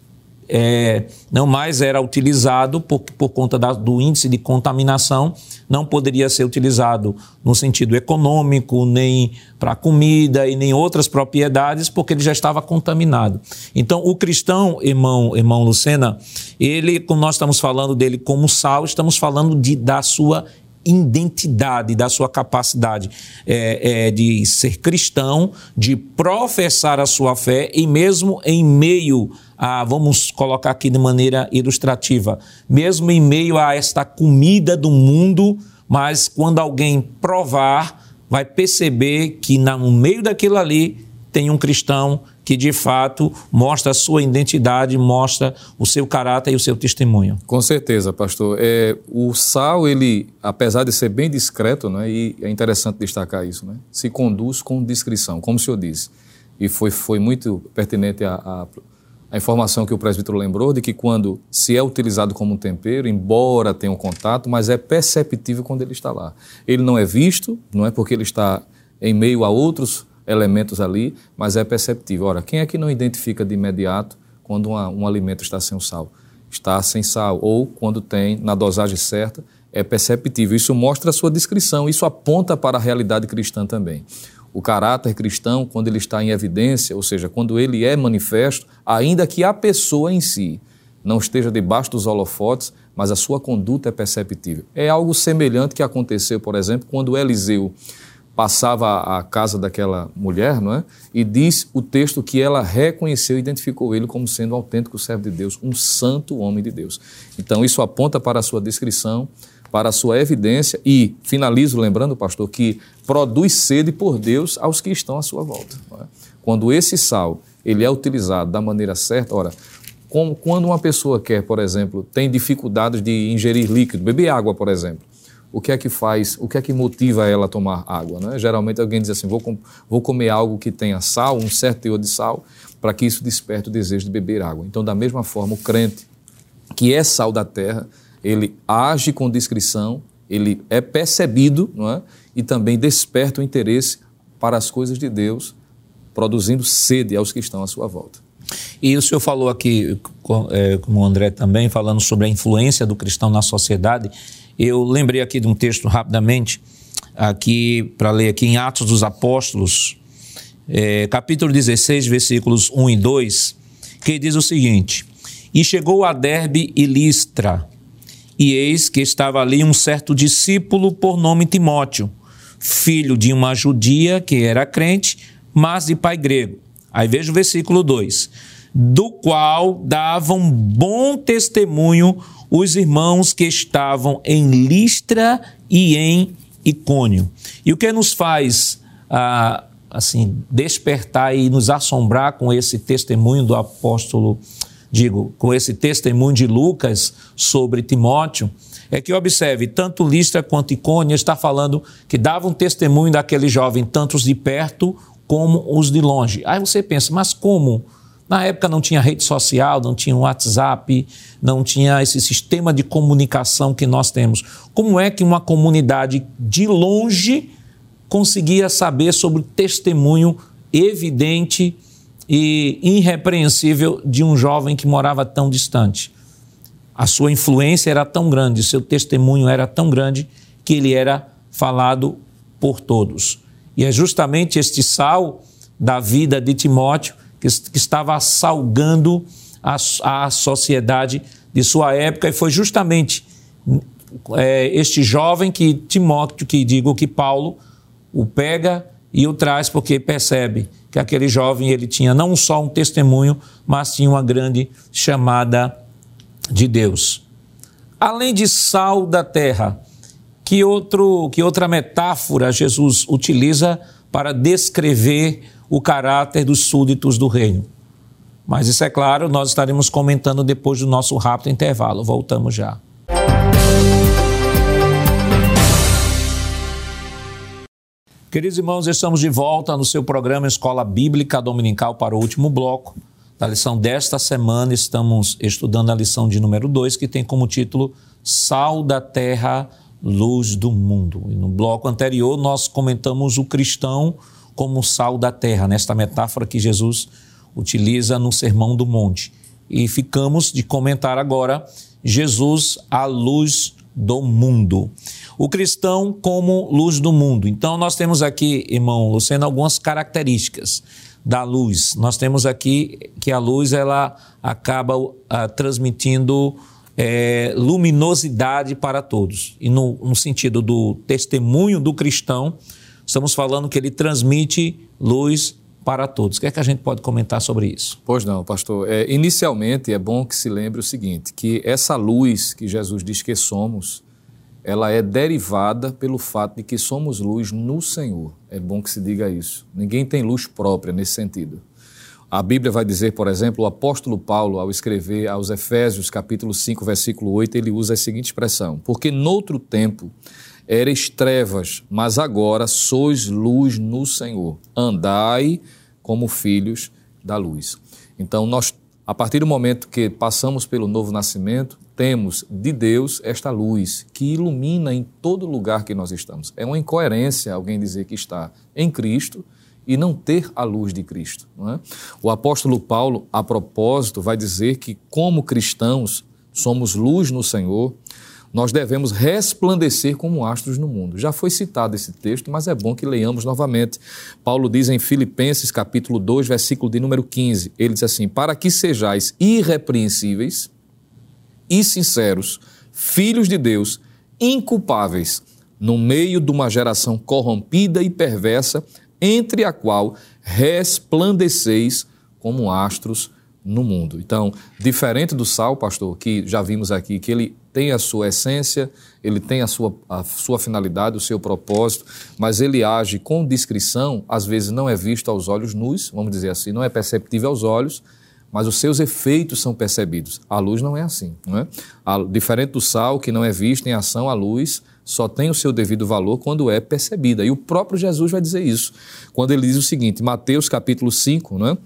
Speaker 1: é, não mais era utilizado por, por conta da, do índice de contaminação, não poderia ser utilizado no sentido econômico, nem para comida e nem outras propriedades, porque ele já estava contaminado. Então, o cristão, irmão, irmão Lucena, ele, como nós estamos falando dele como sal, estamos falando de, da sua identidade, da sua capacidade é, é, de ser cristão, de professar a sua fé e mesmo em meio a, vamos colocar aqui de maneira ilustrativa, mesmo em meio a esta comida do mundo, mas quando alguém provar, vai perceber que no meio daquilo ali tem um cristão que de fato mostra a sua identidade, mostra o seu caráter e o seu testemunho.
Speaker 2: Com certeza, pastor. É, o sal, ele, apesar de ser bem discreto, né, e é interessante destacar isso, né, se conduz com discrição, como o senhor disse. E foi, foi muito pertinente a, a, a informação que o presbítero lembrou de que quando se é utilizado como tempero, embora tenha um contato, mas é perceptível quando ele está lá. Ele não é visto, não é porque ele está em meio a outros elementos ali, mas é perceptível. Ora, quem é que não identifica de imediato quando uma, um alimento está sem sal? Está sem sal, ou quando tem na dosagem certa, é perceptível. Isso mostra a sua descrição, isso aponta para a realidade cristã também. O caráter cristão, quando ele está em evidência, ou seja, quando ele é manifesto, ainda que a pessoa em si não esteja debaixo dos holofotes, mas a sua conduta é perceptível. É algo semelhante que aconteceu, por exemplo, quando Eliseu passava à casa daquela mulher, não é? E diz o texto que ela reconheceu e identificou ele como sendo um autêntico servo de Deus, um santo homem de Deus. Então isso aponta para a sua descrição, para a sua evidência e finalizo lembrando, pastor, que produz sede por Deus aos que estão à sua volta. É? Quando esse sal ele é utilizado da maneira certa, ora, como quando uma pessoa quer, por exemplo, tem dificuldades de ingerir líquido, beber água, por exemplo, o que é que faz, o que é que motiva ela a tomar água. Né? Geralmente alguém diz assim, vou, com, vou comer algo que tenha sal, um certo teor de sal, para que isso desperte o desejo de beber água. Então, da mesma forma, o crente, que é sal da terra, ele age com discrição, ele é percebido não é? e também desperta o interesse para as coisas de Deus, produzindo sede aos que estão à sua volta.
Speaker 1: E o senhor falou aqui, é, como o André também, falando sobre a influência do cristão na sociedade. Eu lembrei aqui de um texto rapidamente, aqui para ler aqui em Atos dos Apóstolos, é, capítulo 16, versículos 1 e 2, que diz o seguinte: E chegou a Derbe e Listra, e eis que estava ali um certo discípulo por nome Timóteo, filho de uma judia que era crente, mas de pai grego. Aí veja o versículo 2: do qual davam bom testemunho os irmãos que estavam em Listra e em Icônio. E o que nos faz ah, assim despertar e nos assombrar com esse testemunho do apóstolo, digo, com esse testemunho de Lucas sobre Timóteo, é que observe, tanto Listra quanto Icônio está falando que davam testemunho daquele jovem, tanto os de perto como os de longe. Aí você pensa, mas como? Na época não tinha rede social, não tinha WhatsApp, não tinha esse sistema de comunicação que nós temos. Como é que uma comunidade de longe conseguia saber sobre o testemunho evidente e irrepreensível de um jovem que morava tão distante? A sua influência era tão grande, seu testemunho era tão grande que ele era falado por todos. E é justamente este sal da vida de Timóteo que, que estava salgando a, a sociedade de sua época, e foi justamente é, este jovem que Timóteo, que digo que Paulo, o pega e o traz porque percebe que aquele jovem ele tinha não só um testemunho, mas tinha uma grande chamada de Deus. Além de sal da terra, que, outro, que outra metáfora Jesus utiliza para descrever o caráter dos súditos do reino. Mas isso é claro, nós estaremos comentando depois do nosso rápido intervalo. Voltamos já. Queridos irmãos, estamos de volta no seu programa Escola Bíblica Dominical para o último bloco. Da lição desta semana, estamos estudando a lição de número 2, que tem como título Sal da Terra luz do mundo. E no bloco anterior, nós comentamos o cristão como sal da terra, nesta metáfora que Jesus utiliza no Sermão do Monte. E ficamos de comentar agora Jesus, a luz do mundo. O cristão como luz do mundo. Então, nós temos aqui, irmão Luciano, algumas características da luz. Nós temos aqui que a luz ela acaba uh, transmitindo é, luminosidade para todos. E no, no sentido do testemunho do cristão, estamos falando que ele transmite luz para todos. O que é que a gente pode comentar sobre isso?
Speaker 2: Pois não, pastor. É, inicialmente, é bom que se lembre o seguinte, que essa luz que Jesus diz que somos, ela é derivada pelo fato de que somos luz no Senhor. É bom que se diga isso. Ninguém tem luz própria nesse sentido. A Bíblia vai dizer, por exemplo, o apóstolo Paulo, ao escrever aos Efésios, capítulo 5, versículo 8, ele usa a seguinte expressão: Porque noutro tempo eres trevas, mas agora sois luz no Senhor. Andai como filhos da luz. Então, nós, a partir do momento que passamos pelo novo nascimento, temos de Deus esta luz que ilumina em todo lugar que nós estamos. É uma incoerência alguém dizer que está em Cristo e não ter a luz de Cristo. É? O apóstolo Paulo, a propósito, vai dizer que, como cristãos, somos luz no Senhor, nós devemos resplandecer como astros no mundo. Já foi citado esse texto, mas é bom que leiamos novamente. Paulo diz em Filipenses, capítulo 2, versículo de número 15, ele diz assim: Para que sejais irrepreensíveis e sinceros, filhos de Deus, inculpáveis, no meio de uma geração corrompida e perversa, entre a qual resplandeceis como astros no mundo. Então, diferente do sal, pastor, que já vimos aqui, que ele tem a sua essência, ele tem a sua, a sua finalidade, o seu propósito, mas ele age com discrição, às vezes não é visto aos olhos nus, vamos dizer assim, não é perceptível aos olhos, mas os seus efeitos são percebidos. A luz não é assim, não é? A, diferente do sal, que não é visto em ação, a luz só tem o seu devido valor quando é percebida. E o próprio Jesus vai dizer isso. Quando ele diz o seguinte, Mateus capítulo 5, né?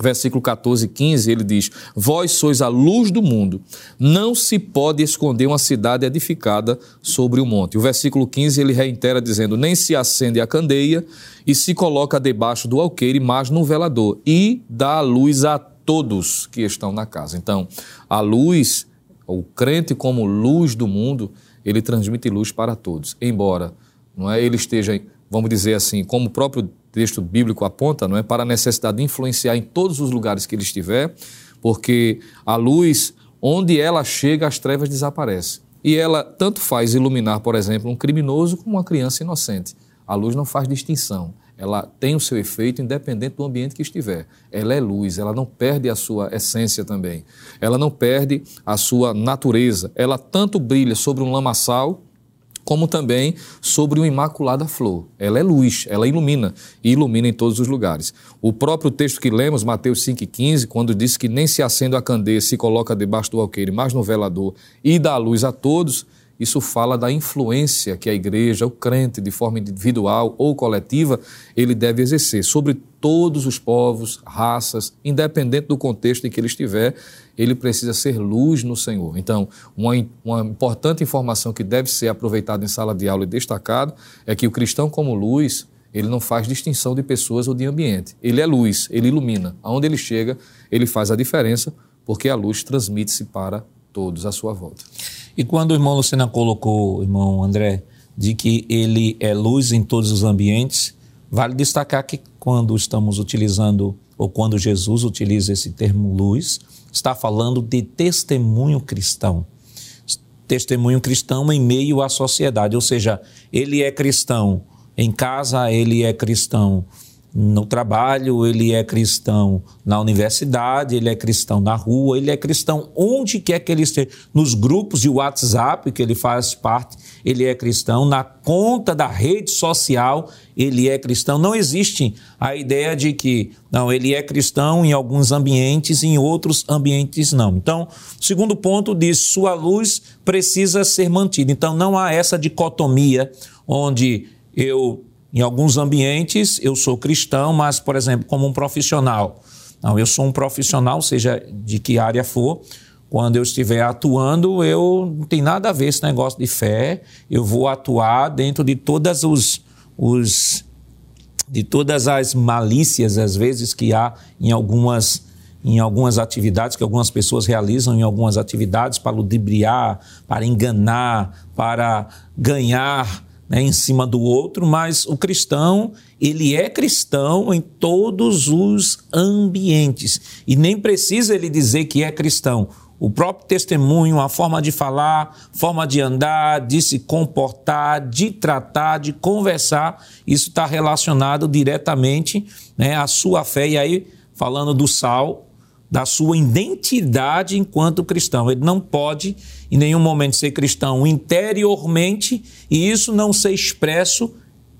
Speaker 2: versículo 14 e 15, ele diz: Vós sois a luz do mundo, não se pode esconder uma cidade edificada sobre o monte. O versículo 15 ele reitera dizendo: Nem se acende a candeia e se coloca debaixo do alqueire, mas no velador, e dá luz a todos que estão na casa. Então, a luz, o crente como luz do mundo, ele transmite luz para todos, embora não é, ele esteja, vamos dizer assim, como o próprio texto bíblico aponta, não é, para a necessidade de influenciar em todos os lugares que ele estiver, porque a luz, onde ela chega, as trevas desaparecem. E ela tanto faz iluminar, por exemplo, um criminoso como uma criança inocente. A luz não faz distinção. Ela tem o seu efeito independente do ambiente que estiver. Ela é luz, ela não perde a sua essência também. Ela não perde a sua natureza. Ela tanto brilha sobre um lamaçal, como também sobre uma imaculada flor. Ela é luz, ela ilumina e ilumina em todos os lugares. O próprio texto que lemos, Mateus 5,15, quando diz que nem se acende a candeia, se coloca debaixo do alqueire, mas no velador e dá luz a todos, isso fala da influência que a igreja, o crente, de forma individual ou coletiva, ele deve exercer sobre todos os povos, raças, independente do contexto em que ele estiver, ele precisa ser luz no Senhor. Então, uma, uma importante informação que deve ser aproveitada em sala de aula e destacado é que o cristão como luz, ele não faz distinção de pessoas ou de ambiente. Ele é luz, ele ilumina. Aonde ele chega, ele faz a diferença, porque a luz transmite-se para todos à sua volta.
Speaker 1: E quando o irmão Lucena colocou, irmão André, de que ele é luz em todos os ambientes, vale destacar que quando estamos utilizando, ou quando Jesus utiliza esse termo luz, está falando de testemunho cristão. Testemunho cristão em meio à sociedade, ou seja, ele é cristão em casa, ele é cristão no trabalho, ele é cristão na universidade, ele é cristão na rua, ele é cristão onde quer que ele esteja. Nos grupos de WhatsApp que ele faz parte, ele é cristão. Na conta da rede social, ele é cristão. Não existe a ideia de que, não, ele é cristão em alguns ambientes, em outros ambientes não. Então, segundo ponto diz: sua luz precisa ser mantida. Então, não há essa dicotomia onde eu em alguns ambientes eu sou cristão, mas, por exemplo, como um profissional. Não, eu sou um profissional, seja de que área for, quando eu estiver atuando, eu não tem nada a ver esse negócio de fé. Eu vou atuar dentro de todas os, os de todas as malícias às vezes que há em algumas em algumas atividades que algumas pessoas realizam em algumas atividades para ludibriar, para enganar, para ganhar né, em cima do outro, mas o cristão, ele é cristão em todos os ambientes. E nem precisa ele dizer que é cristão. O próprio testemunho, a forma de falar, forma de andar, de se comportar, de tratar, de conversar, isso está relacionado diretamente né, à sua fé. E aí, falando do sal, da sua identidade enquanto cristão. Ele não pode, em nenhum momento, ser cristão interiormente e isso não ser expresso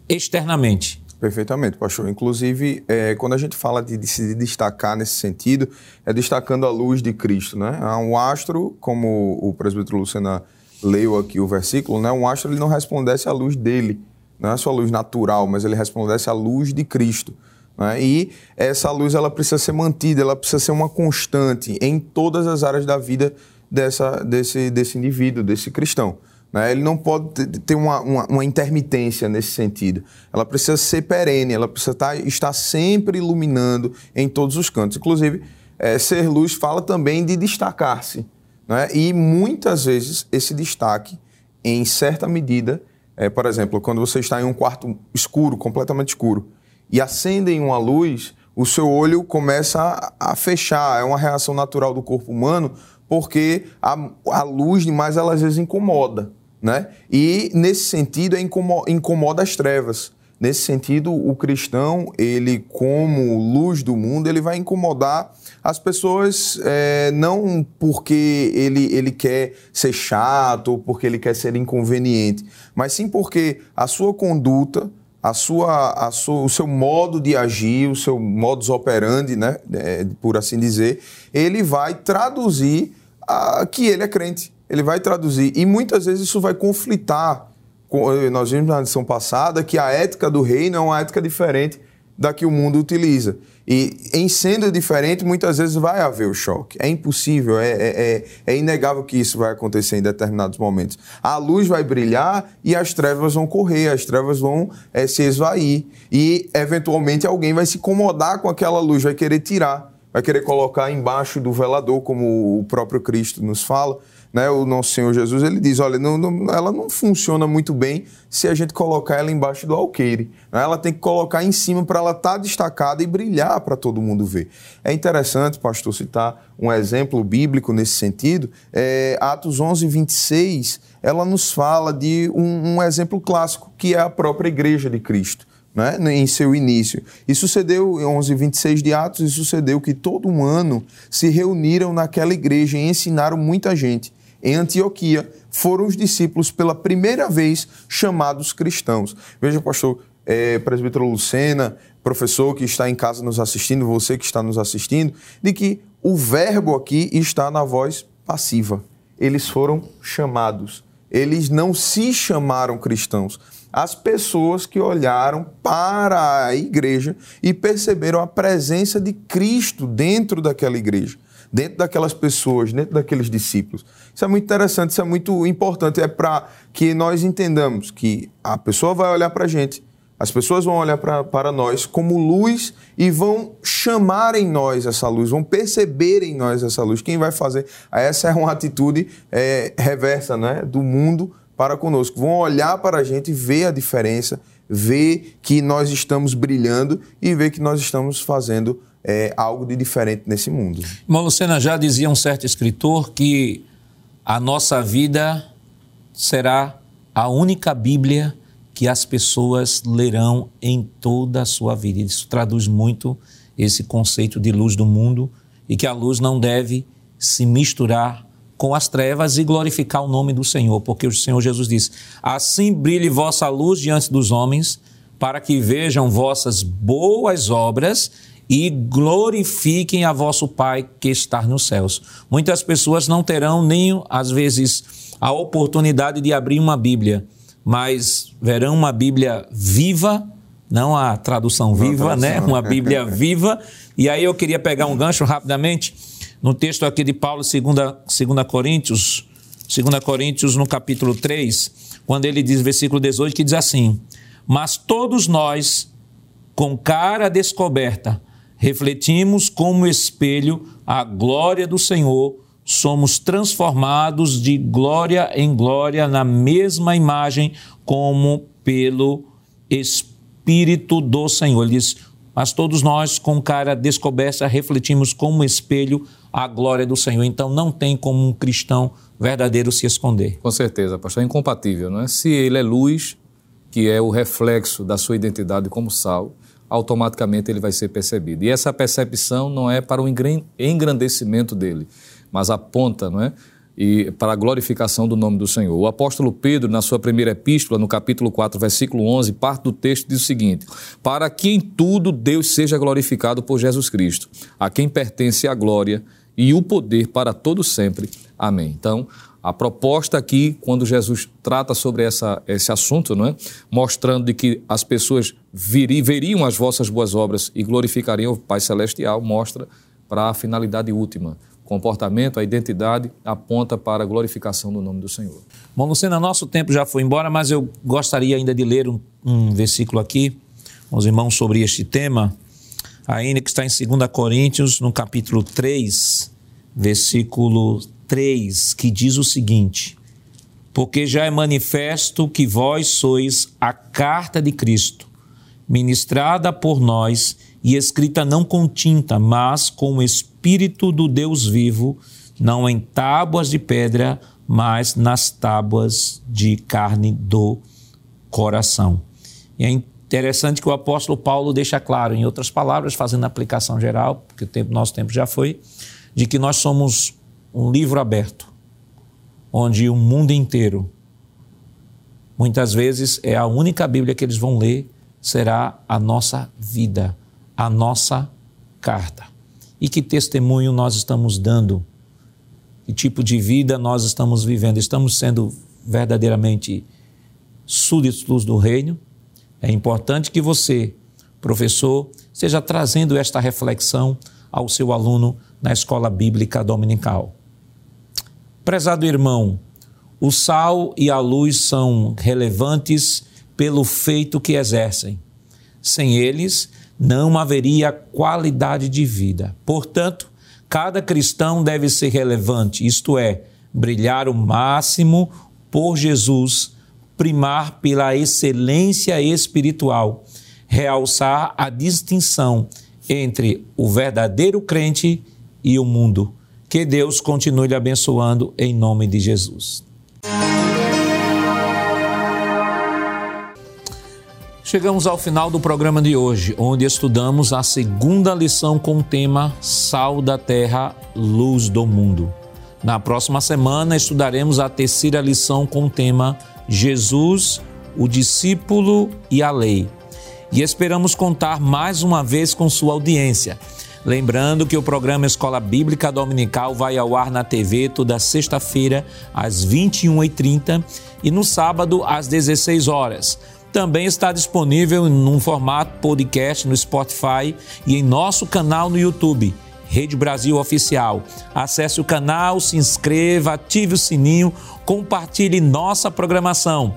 Speaker 1: externamente.
Speaker 3: Perfeitamente, pastor. Inclusive, é, quando a gente fala de, de, se destacar nesse sentido, é destacando a luz de Cristo. Né? Um astro, como o presbítero Lucena leu aqui o versículo, né? um astro ele não resplandece à luz dele, não é a sua luz natural, mas ele resplandece à luz de Cristo. Né? E essa luz ela precisa ser mantida, ela precisa ser uma constante em todas as áreas da vida dessa, desse, desse indivíduo, desse cristão. Né? Ele não pode ter uma, uma, uma, intermitência nesse sentido. Ela precisa ser perene, ela precisa estar, tá, estar sempre iluminando em todos os cantos. Inclusive, é, ser luz fala também de destacar-se. Né? E muitas vezes esse destaque, em certa medida, é, por exemplo, quando você está em um quarto escuro, completamente escuro, e acendem uma luz, o seu olho começa a, a fechar. É uma reação natural do corpo humano, porque a, a luz demais ela às vezes incomoda. Né? E nesse sentido é incomoda, incomoda as trevas. Nesse sentido, o cristão, ele como luz do mundo, ele vai incomodar as pessoas é, não porque ele, ele quer ser chato ou porque ele quer ser inconveniente, mas sim porque a sua conduta, a sua, a sua, o seu modo de agir, o seu modus operandi, né, é, por assim dizer, ele vai traduzir a, que ele é crente. Ele vai traduzir. E muitas vezes isso vai conflitar. Com, nós vimos na lição passada que a ética do reino é uma ética diferente da que o mundo utiliza. E em sendo diferente, muitas vezes vai haver o choque. É impossível, é, é, é, é inegável que isso vai acontecer em determinados momentos. A luz vai brilhar e as trevas vão correr, as trevas vão é, se esvair. E, eventualmente, alguém vai se incomodar com aquela luz, vai querer tirar, vai querer colocar embaixo do velador, como o próprio Cristo nos fala né, o nosso Senhor Jesus, ele diz, olha, não, não, ela não funciona muito bem se a gente colocar ela embaixo do alqueire. Né? Ela tem que colocar em cima para ela estar tá destacada e brilhar para todo mundo ver. É interessante, pastor, citar um exemplo bíblico nesse sentido. É, Atos 11, 26, ela nos fala de um, um exemplo clássico, que é a própria igreja de Cristo. Né, em seu início. E sucedeu, em 11, 26 de Atos, e sucedeu que todo um ano se reuniram naquela igreja e ensinaram muita gente em Antioquia, foram os discípulos pela primeira vez chamados cristãos. Veja, pastor, é, presbítero Lucena, professor que está em casa nos assistindo, você que está nos assistindo, de que o verbo aqui está na voz passiva. Eles foram chamados. Eles não se chamaram cristãos. As pessoas que olharam para a igreja e perceberam a presença de Cristo dentro daquela igreja dentro daquelas pessoas, dentro daqueles discípulos. Isso é muito interessante, isso é muito importante. É para que nós entendamos que a pessoa vai olhar para a gente, as pessoas vão olhar pra, para nós como luz e vão chamar em nós essa luz, vão perceber em nós essa luz. Quem vai fazer? Essa é uma atitude é, reversa né, do mundo para conosco. Vão olhar para a gente, ver a diferença, ver que nós estamos brilhando e ver que nós estamos fazendo é, algo de diferente nesse mundo.
Speaker 1: Irmão Lucena, já dizia um certo escritor que a nossa vida será a única Bíblia que as pessoas lerão em toda a sua vida. Isso traduz muito esse conceito de luz do mundo e que a luz não deve se misturar com as trevas e glorificar o nome do Senhor, porque o Senhor Jesus disse: Assim brilhe vossa luz diante dos homens, para que vejam vossas boas obras e glorifiquem a vosso Pai que está nos céus. Muitas pessoas não terão nem, às vezes, a oportunidade de abrir uma Bíblia, mas verão uma Bíblia viva, não a tradução viva, né? Uma Bíblia viva. E aí eu queria pegar um gancho rapidamente no texto aqui de Paulo, 2 Coríntios, 2 Coríntios, no capítulo 3, quando ele diz, versículo 18, que diz assim: Mas todos nós, com cara descoberta, refletimos como espelho a glória do Senhor, somos transformados de glória em glória na mesma imagem, como pelo Espírito do Senhor. Ele diz: Mas todos nós, com cara descoberta, refletimos como espelho a glória do Senhor. Então não tem como um cristão verdadeiro se esconder.
Speaker 2: Com certeza, pastor, é incompatível, não é? Se ele é luz, que é o reflexo da sua identidade como sal, automaticamente ele vai ser percebido. E essa percepção não é para o engrandecimento dele, mas aponta, não é? e para a glorificação do nome do Senhor. O apóstolo Pedro, na sua primeira epístola, no capítulo 4, versículo 11, parte do texto diz o seguinte: Para que em tudo Deus seja glorificado por Jesus Cristo, a quem pertence a glória e o poder para todo sempre. Amém. Então, a proposta aqui, quando Jesus trata sobre essa, esse assunto, não é? mostrando de que as pessoas viri, veriam as vossas boas obras e glorificariam o Pai Celestial, mostra para a finalidade última. O comportamento, a identidade aponta para a glorificação do nome do Senhor.
Speaker 1: Bom, Lucena, nosso tempo já foi embora, mas eu gostaria ainda de ler um, um versículo aqui, os irmãos, sobre este tema ainda que está em 2 Coríntios, no capítulo 3, versículo 3, que diz o seguinte: Porque já é manifesto que vós sois a carta de Cristo, ministrada por nós e escrita não com tinta, mas com o Espírito do Deus vivo, não em tábuas de pedra, mas nas tábuas de carne do coração. E é Interessante que o apóstolo Paulo deixa claro, em outras palavras, fazendo aplicação geral, porque o tempo, nosso tempo já foi, de que nós somos um livro aberto, onde o mundo inteiro, muitas vezes, é a única Bíblia que eles vão ler, será a nossa vida, a nossa carta. E que testemunho nós estamos dando? Que tipo de vida nós estamos vivendo? Estamos sendo verdadeiramente súditos do reino? É importante que você, professor, esteja trazendo esta reflexão ao seu aluno na escola bíblica dominical. Prezado irmão, o sal e a luz são relevantes pelo feito que exercem. Sem eles, não haveria qualidade de vida. Portanto, cada cristão deve ser relevante, isto é, brilhar o máximo por Jesus primar pela excelência espiritual, realçar a distinção entre o verdadeiro crente e o mundo. Que Deus continue lhe abençoando em nome de Jesus. Chegamos ao final do programa de hoje, onde estudamos a segunda lição com o tema Sal da Terra, Luz do Mundo. Na próxima semana estudaremos a terceira lição com o tema Jesus, o discípulo e a lei. E esperamos contar mais uma vez com sua audiência. Lembrando que o programa Escola Bíblica Dominical vai ao ar na TV toda sexta-feira, às 21h30 e no sábado, às 16 horas. Também está disponível em um formato podcast no Spotify e em nosso canal no YouTube. Rede Brasil Oficial. Acesse o canal, se inscreva, ative o sininho, compartilhe nossa programação.